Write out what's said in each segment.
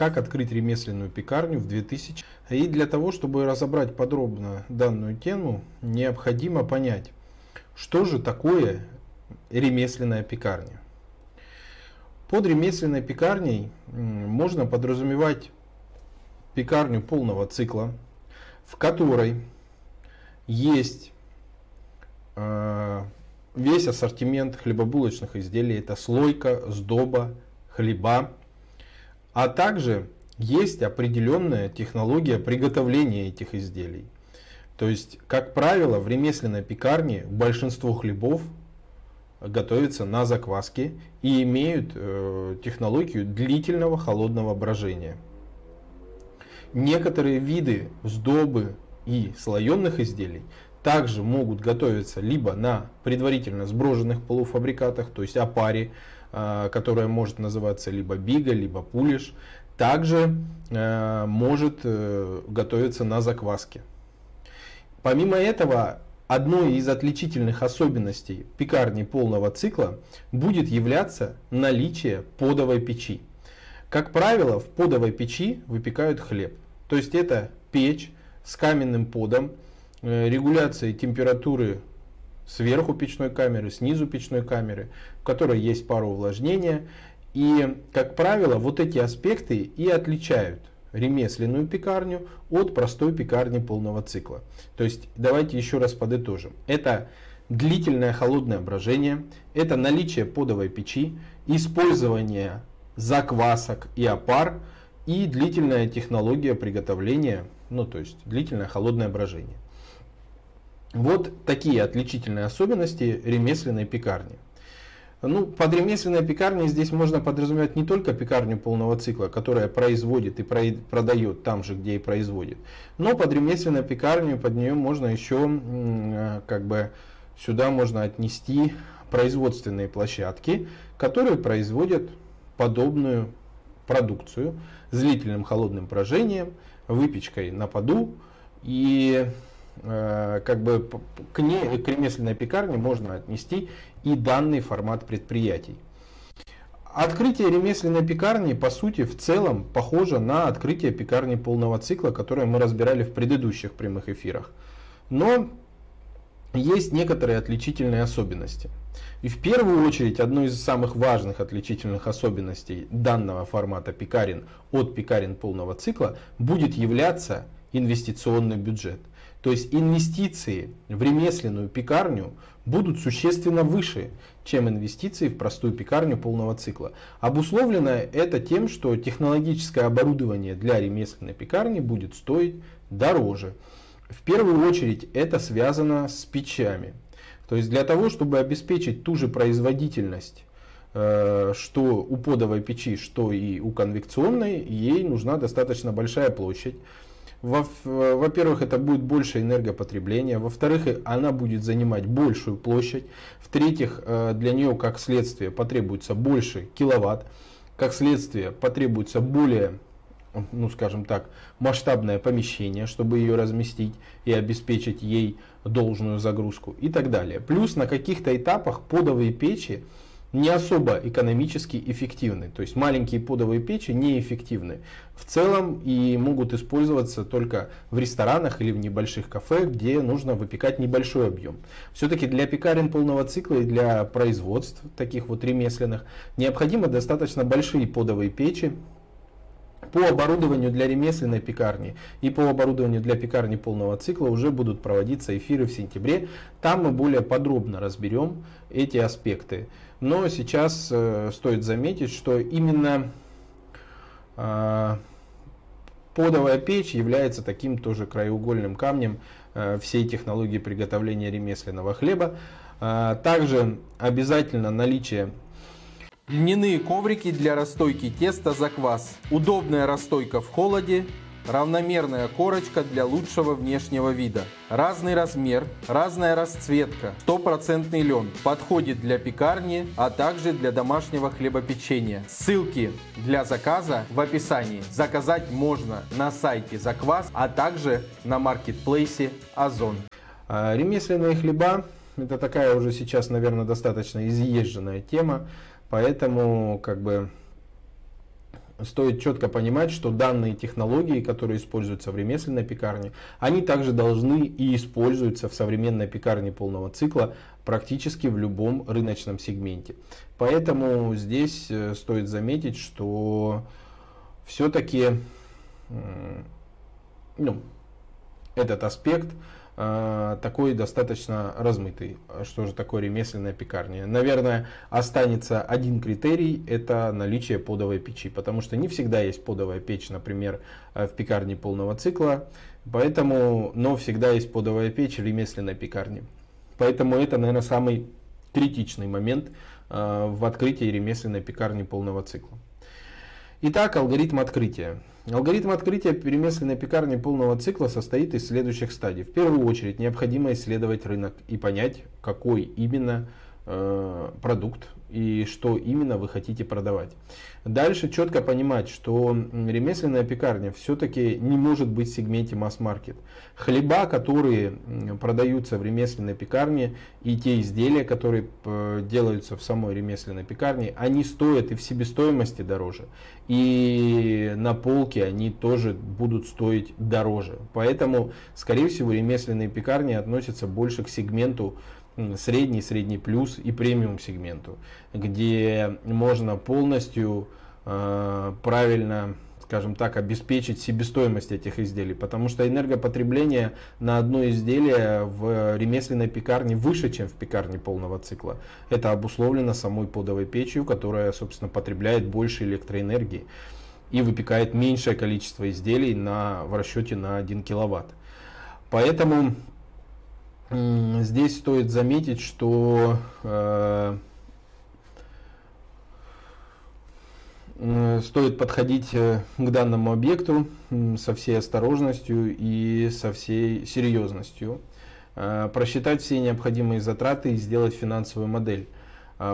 как открыть ремесленную пекарню в 2000. И для того, чтобы разобрать подробно данную тему, необходимо понять, что же такое ремесленная пекарня. Под ремесленной пекарней можно подразумевать пекарню полного цикла, в которой есть э, весь ассортимент хлебобулочных изделий. Это слойка, сдоба, хлеба. А также есть определенная технология приготовления этих изделий. То есть, как правило, в ремесленной пекарне большинство хлебов готовятся на закваске и имеют э, технологию длительного холодного брожения. Некоторые виды сдобы и слоеных изделий также могут готовиться либо на предварительно сброженных полуфабрикатах, то есть опаре, которая может называться либо бига, либо пулиш, также э, может э, готовиться на закваске. Помимо этого, одной из отличительных особенностей пекарни полного цикла будет являться наличие подовой печи. Как правило, в подовой печи выпекают хлеб. То есть это печь с каменным подом, Э, регуляции температуры сверху печной камеры, снизу печной камеры, в которой есть пароувлажнение. И, как правило, вот эти аспекты и отличают ремесленную пекарню от простой пекарни полного цикла. То есть, давайте еще раз подытожим. Это длительное холодное брожение, это наличие подовой печи, использование заквасок и опар и длительная технология приготовления, ну то есть длительное холодное брожение. Вот такие отличительные особенности ремесленной пекарни. Ну, под ремесленной пекарней здесь можно подразумевать не только пекарню полного цикла, которая производит и продает там же, где и производит, но под ремесленной пекарню под нее можно еще, э, как бы, сюда можно отнести производственные площадки, которые производят подобную продукцию с длительным холодным брожением, выпечкой на поду и как бы к, ней, к ремесленной пекарне можно отнести и данный формат предприятий. Открытие ремесленной пекарни, по сути, в целом похоже на открытие пекарни полного цикла, которое мы разбирали в предыдущих прямых эфирах. Но есть некоторые отличительные особенности. И в первую очередь, одной из самых важных отличительных особенностей данного формата пекарен от пекарен полного цикла будет являться инвестиционный бюджет. То есть инвестиции в ремесленную пекарню будут существенно выше, чем инвестиции в простую пекарню полного цикла. Обусловлено это тем, что технологическое оборудование для ремесленной пекарни будет стоить дороже. В первую очередь это связано с печами. То есть для того, чтобы обеспечить ту же производительность э, что у подовой печи, что и у конвекционной, ей нужна достаточно большая площадь. Во-первых, это будет больше энергопотребления. Во-вторых, она будет занимать большую площадь. В-третьих, э, для нее, как следствие, потребуется больше киловатт. Как следствие, потребуется более ну скажем так, масштабное помещение, чтобы ее разместить и обеспечить ей должную загрузку и так далее. Плюс на каких-то этапах подовые печи не особо экономически эффективны. То есть маленькие подовые печи неэффективны в целом и могут использоваться только в ресторанах или в небольших кафе, где нужно выпекать небольшой объем. Все-таки для пекарен полного цикла и для производств таких вот ремесленных необходимы достаточно большие подовые печи, по оборудованию для ремесленной пекарни и по оборудованию для пекарни полного цикла уже будут проводиться эфиры в сентябре. Там мы более подробно разберем эти аспекты. Но сейчас э, стоит заметить, что именно э, подовая печь является таким тоже краеугольным камнем э, всей технологии приготовления ремесленного хлеба. Э, также обязательно наличие Льняные коврики для расстойки теста за квас. Удобная расстойка в холоде. Равномерная корочка для лучшего внешнего вида. Разный размер, разная расцветка. Стопроцентный лен. Подходит для пекарни, а также для домашнего хлебопечения. Ссылки для заказа в описании. Заказать можно на сайте Заквас, а также на маркетплейсе Озон. А, ремесленные хлеба это такая уже сейчас, наверное, достаточно изъезженная тема. Поэтому как бы стоит четко понимать, что данные технологии, которые используются в ремесленной пекарне, они также должны и используются в современной пекарне полного цикла практически в любом рыночном сегменте. Поэтому здесь э, стоит заметить, что все-таки ну, этот аспект такой достаточно размытый. Что же такое ремесленная пекарня? Наверное, останется один критерий, это наличие подовой печи, потому что не всегда есть подовая печь, например, э, в пекарне полного цикла, поэтому, но всегда есть подовая печь в ремесленной пекарне. Поэтому это, наверное, самый критичный момент э, в открытии ремесленной пекарни полного цикла. Итак, алгоритм открытия. Алгоритм открытия перемесленной пекарни полного цикла состоит из следующих стадий. В первую очередь необходимо исследовать рынок и понять, какой именно продукт и что именно вы хотите продавать. Дальше четко понимать, что ремесленная пекарня все-таки не может быть в сегменте масс-маркет. Хлеба, которые продаются в ремесленной пекарне и те изделия, которые э, делаются в самой ремесленной пекарне, они стоят и в себестоимости дороже. И на полке они тоже будут стоить дороже. Поэтому, скорее всего, ремесленные пекарни относятся больше к сегменту средний, средний плюс и премиум сегменту, где можно полностью э, правильно скажем так, обеспечить себестоимость этих изделий, потому что энергопотребление на одно изделие в ремесленной пекарне выше, чем в пекарне полного цикла. Это обусловлено самой подовой печью, которая, собственно, потребляет больше электроэнергии и выпекает меньшее количество изделий на, в расчете на 1 киловатт. Поэтому здесь стоит заметить, что э, стоит подходить э, к данному объекту со всей осторожностью и со всей серьезностью, э, просчитать все необходимые затраты и сделать финансовую модель.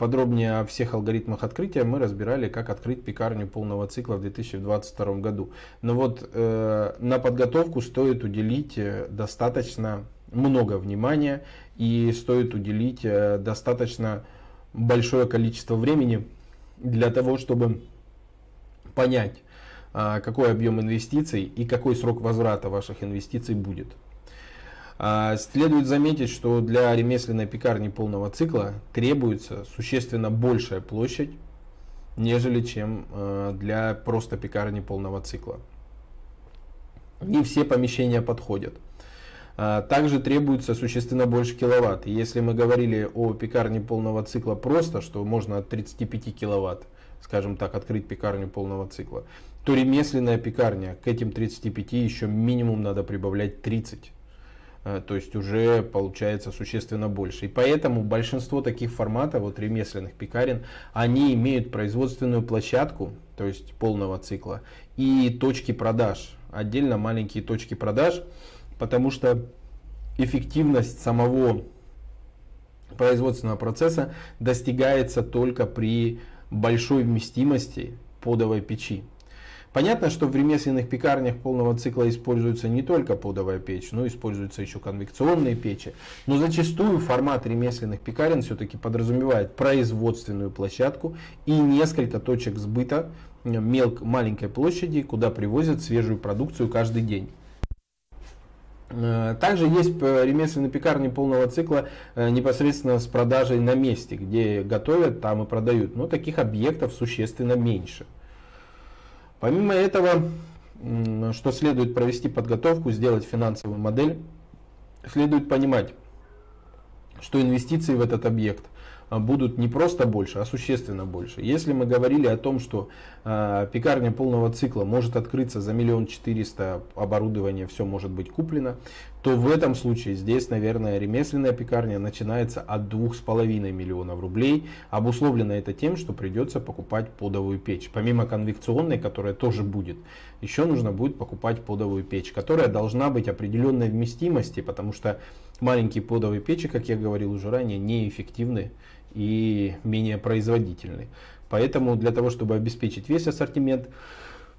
Подробнее о всех алгоритмах открытия мы разбирали, как открыть пекарню полного цикла в 2022 году. Но вот на подготовку стоит уделить достаточно много внимания и стоит уделить э, достаточно большое количество времени для того, чтобы понять, а, какой объем инвестиций и какой срок возврата ваших инвестиций будет. А, следует заметить, что для ремесленной пекарни полного цикла требуется существенно большая площадь, нежели чем э, для просто пекарни полного цикла. Не все помещения подходят. А, также требуется существенно больше киловатт. Если мы говорили о пекарне полного цикла просто, что можно от 35 киловатт, скажем так, открыть пекарню полного цикла, то ремесленная пекарня к этим 35 еще минимум надо прибавлять 30 а, то есть уже получается существенно больше. И поэтому большинство таких форматов, вот ремесленных пекарен, они имеют производственную площадку, то есть полного цикла, и точки продаж, отдельно маленькие точки продаж, потому что эффективность самого производственного процесса достигается только при большой вместимости подовой печи. Понятно, что в ремесленных пекарнях полного цикла используется не только подовая печь, но используются еще конвекционные печи. Но зачастую формат ремесленных пекарен все-таки подразумевает производственную площадку и несколько точек сбыта мелк, маленькой площади, куда привозят свежую продукцию каждый день. Э, также есть э, ремесленные пекарни полного цикла э, непосредственно с продажей на месте, где готовят, там и продают. Но таких объектов существенно меньше. Помимо этого, что следует провести подготовку, сделать финансовую модель, следует понимать, что инвестиции в этот объект – будут не просто больше, а существенно больше. Если мы говорили о том, что э, пекарня полного цикла может открыться за миллион четыреста, оборудование все может быть куплено, то в этом случае здесь, наверное, ремесленная пекарня начинается от двух с половиной миллионов рублей. Обусловлено это тем, что придется покупать подовую печь. Помимо конвекционной, которая тоже будет, еще нужно будет покупать подовую печь, которая должна быть определенной вместимости, потому что маленькие подовые печи, как я говорил уже ранее, неэффективны и менее производительны. Поэтому для того, чтобы обеспечить весь ассортимент,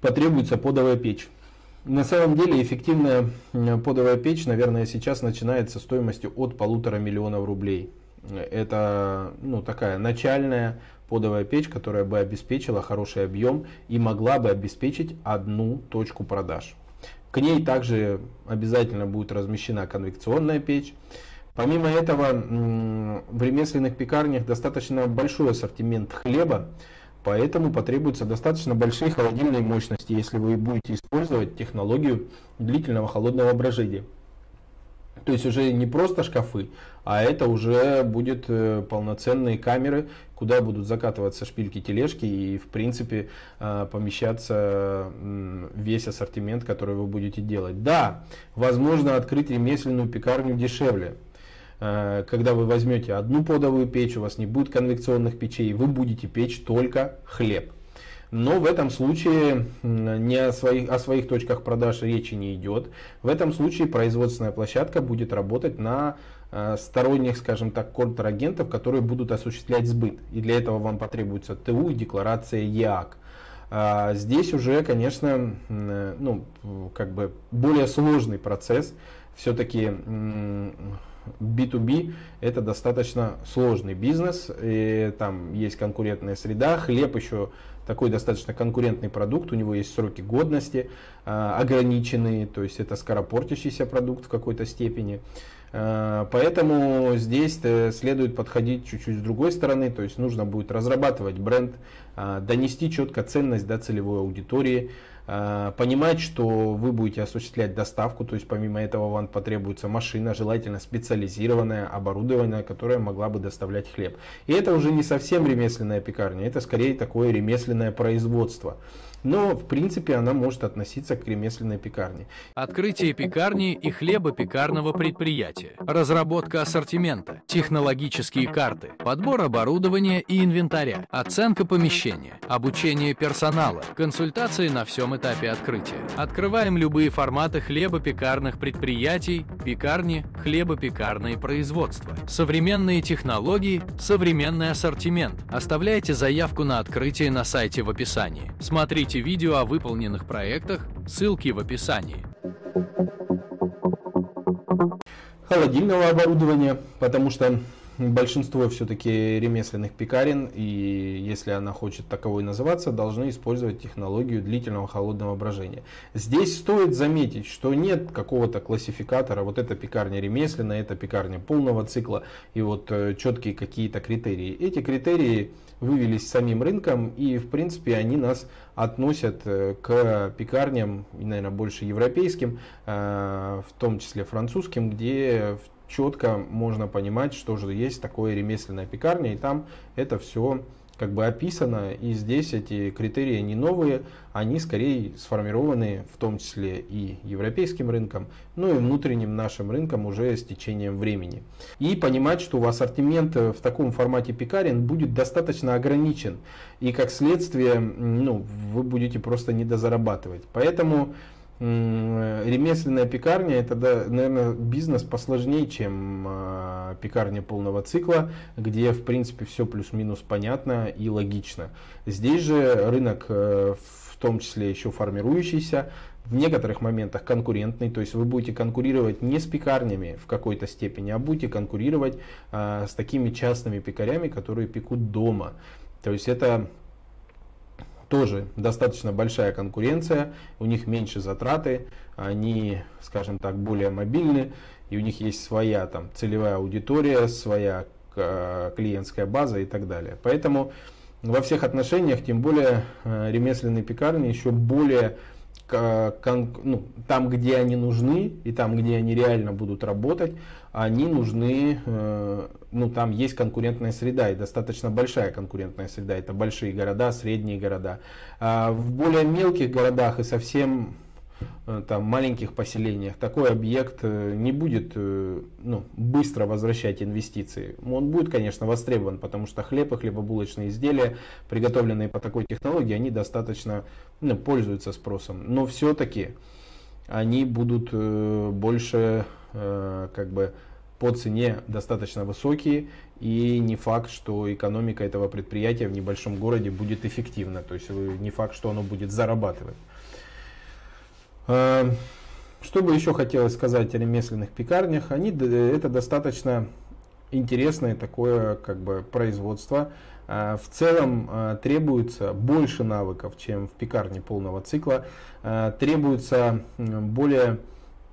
потребуется подовая печь. На самом деле эффективная подовая печь, наверное, сейчас начинается стоимостью от полутора миллионов рублей. это ну, такая начальная подовая печь, которая бы обеспечила хороший объем и могла бы обеспечить одну точку продаж. К ней также обязательно будет размещена конвекционная печь. Помимо этого, в ремесленных пекарнях достаточно большой ассортимент хлеба, поэтому потребуются достаточно большие холодильные мощности, если вы будете использовать технологию длительного холодного брожения. То есть уже не просто шкафы, а это уже будет э, полноценные камеры, куда будут закатываться шпильки тележки и в принципе э, помещаться весь ассортимент, который вы будете делать. Да, возможно открыть ремесленную пекарню дешевле. Э, когда вы возьмете одну подовую печь, у вас не будет конвекционных печей, вы будете печь только хлеб. Но в этом случае не о своих, о своих точках продаж речи не идет. В этом случае производственная площадка будет работать на э, сторонних, скажем так, контрагентов, которые будут осуществлять сбыт. И для этого вам потребуется ТУ и декларация ЕАК. А здесь уже, конечно, ну, как бы более сложный процесс. Все-таки B2B это достаточно сложный бизнес, и там есть конкурентная среда, хлеб еще такой достаточно конкурентный продукт, у него есть сроки годности э, ограниченные, то есть это скоропортящийся продукт в какой-то степени. Э, поэтому здесь э, следует подходить чуть-чуть с другой стороны, то есть нужно будет разрабатывать бренд, э, донести четко ценность до целевой аудитории, понимать, что вы будете осуществлять доставку, то есть помимо этого вам потребуется машина, желательно специализированное оборудование, которое могла бы доставлять хлеб. И это уже не совсем ремесленная пекарня, это скорее такое ремесленное производство но в принципе она может относиться к ремесленной пекарне. Открытие пекарни и хлебопекарного предприятия, разработка ассортимента, технологические карты, подбор оборудования и инвентаря, оценка помещения, обучение персонала, консультации на всем этапе открытия. Открываем любые форматы хлебопекарных предприятий, пекарни, хлебопекарное производство. Современные технологии, современный ассортимент. Оставляйте заявку на открытие на сайте в описании. Смотрите Смотрите видео о выполненных проектах, ссылки в описании. Холодильного оборудования, потому что большинство все-таки ремесленных пекарен, и если она хочет таковой называться, должны использовать технологию длительного холодного брожения. Здесь стоит заметить, что нет какого-то классификатора, вот эта пекарня ремесленная, это пекарня полного цикла, и вот э, четкие какие-то критерии. Эти критерии вывелись самим рынком, и в принципе они нас относят э, к пекарням, наверное, больше европейским, э, в том числе французским, где четко можно понимать, что же есть такое ремесленная пекарня, и там это все как бы описано, и здесь эти критерии не новые, они скорее сформированы в том числе и европейским рынком, ну и внутренним нашим рынком уже с течением времени. И понимать, что у ассортимент в таком формате пекарен будет достаточно ограничен, и как следствие ну, вы будете просто недозарабатывать. Поэтому ремесленная пекарня это, да, наверное, бизнес посложнее, чем э, пекарня полного цикла, где, в принципе, все плюс-минус понятно и логично. Здесь же рынок, э, в том числе еще формирующийся, в некоторых моментах конкурентный, то есть вы будете конкурировать не с пекарнями в какой-то степени, а будете конкурировать э, с такими частными пекарями, которые пекут дома. То есть это тоже достаточно большая конкуренция, у них меньше затраты, они, скажем так, более мобильны, и у них есть своя там целевая аудитория, своя э, клиентская база и так далее. Поэтому во всех отношениях, тем более э, ремесленные пекарни еще более ну, там, где они нужны и там, где они реально будут работать, они нужны, э, ну, там есть конкурентная среда и достаточно большая конкурентная среда. Это большие города, средние города. А в более мелких городах и совсем Э, там, маленьких поселениях такой объект э, не будет э, ну, быстро возвращать инвестиции. Он будет, конечно, востребован, потому что хлеб и хлебобулочные изделия, приготовленные по такой технологии, они достаточно ну, пользуются спросом. Но все-таки они будут больше как бы по цене достаточно высокие, и не факт, что экономика этого предприятия в небольшом городе будет эффективна, то есть не факт, что оно будет зарабатывать. Что бы еще хотелось сказать о ремесленных пекарнях? Они, это достаточно интересное такое как бы производство. В целом требуется больше навыков, чем в пекарне полного цикла. Требуется более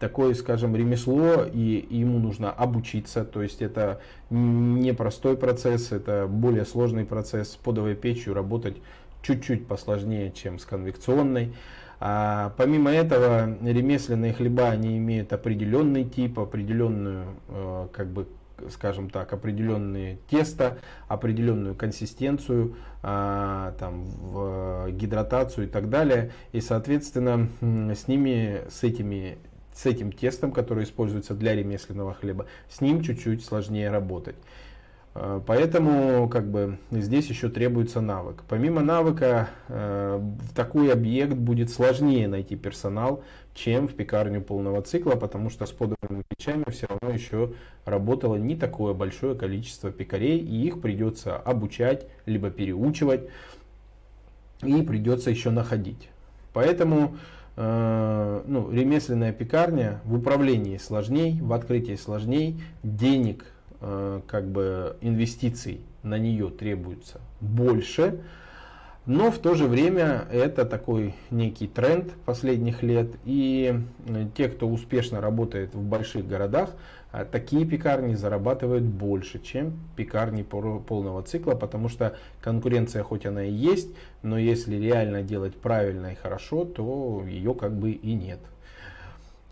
такое, скажем, ремесло, и ему нужно обучиться, то есть это непростой процесс, это более сложный процесс. С подовой печью работать чуть-чуть посложнее, чем с конвекционной. А помимо этого, ремесленные хлеба, они имеют определенный тип, определенную, э, как бы, скажем так, определенные тесто, определенную консистенцию, а, там, в гидратацию и так далее. И, соответственно, с ними, с этими с этим тестом, который используется для ремесленного хлеба, с ним чуть-чуть сложнее работать. Э, поэтому как бы, здесь еще требуется навык. Помимо навыка, э, в такой объект будет сложнее найти персонал, чем в пекарню полного цикла, потому что с подобными печами все равно еще работало не такое большое количество пекарей, и их придется обучать, либо переучивать, и придется еще находить. Поэтому ну, ремесленная пекарня в управлении сложней, в открытии сложней, денег Э, как бы инвестиций на нее требуется больше, но в то же время это такой некий тренд последних лет. И э, те, кто успешно работает в больших городах, э, такие пекарни зарабатывают больше, чем пекарни полного цикла, потому что конкуренция хоть она и есть, но если реально делать правильно и хорошо, то ее как бы и нет.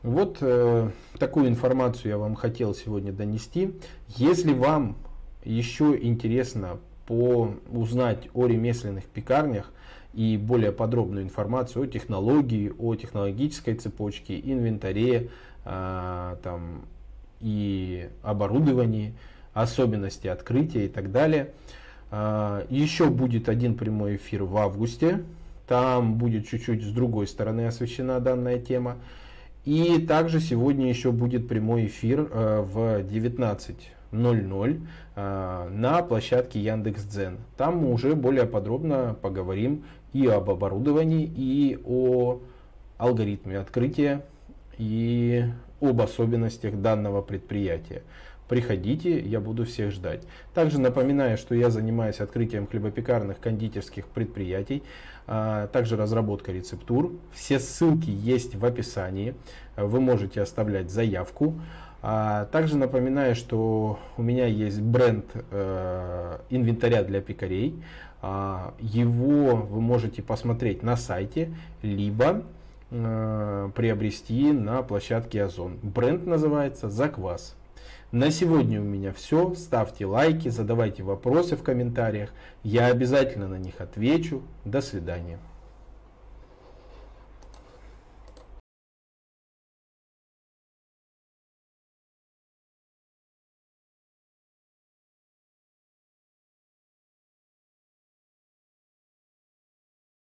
Вот э, такую информацию я вам хотел сегодня донести. Если вам еще интересно по, узнать о ремесленных пекарнях и более подробную информацию о технологии, о технологической цепочке, инвентаре э, там, и оборудовании, особенности открытия и так далее. Э, еще будет один прямой эфир в августе. Там будет чуть-чуть с другой стороны освещена данная тема. И также сегодня еще будет прямой эфир э, в 19 00 а, на площадке Яндекс.Дзен. Там мы уже более подробно поговорим и об оборудовании, и о алгоритме открытия, и об особенностях данного предприятия. Приходите, я буду всех ждать. Также напоминаю, что я занимаюсь открытием хлебопекарных кондитерских предприятий, а также разработкой рецептур. Все ссылки есть в описании. Вы можете оставлять заявку. А также напоминаю, что у меня есть бренд э, инвентаря для пекарей. А, его вы можете посмотреть на сайте, либо э, приобрести на площадке Озон. Бренд называется Заквас. На сегодня у меня все. Ставьте лайки, задавайте вопросы в комментариях. Я обязательно на них отвечу. До свидания.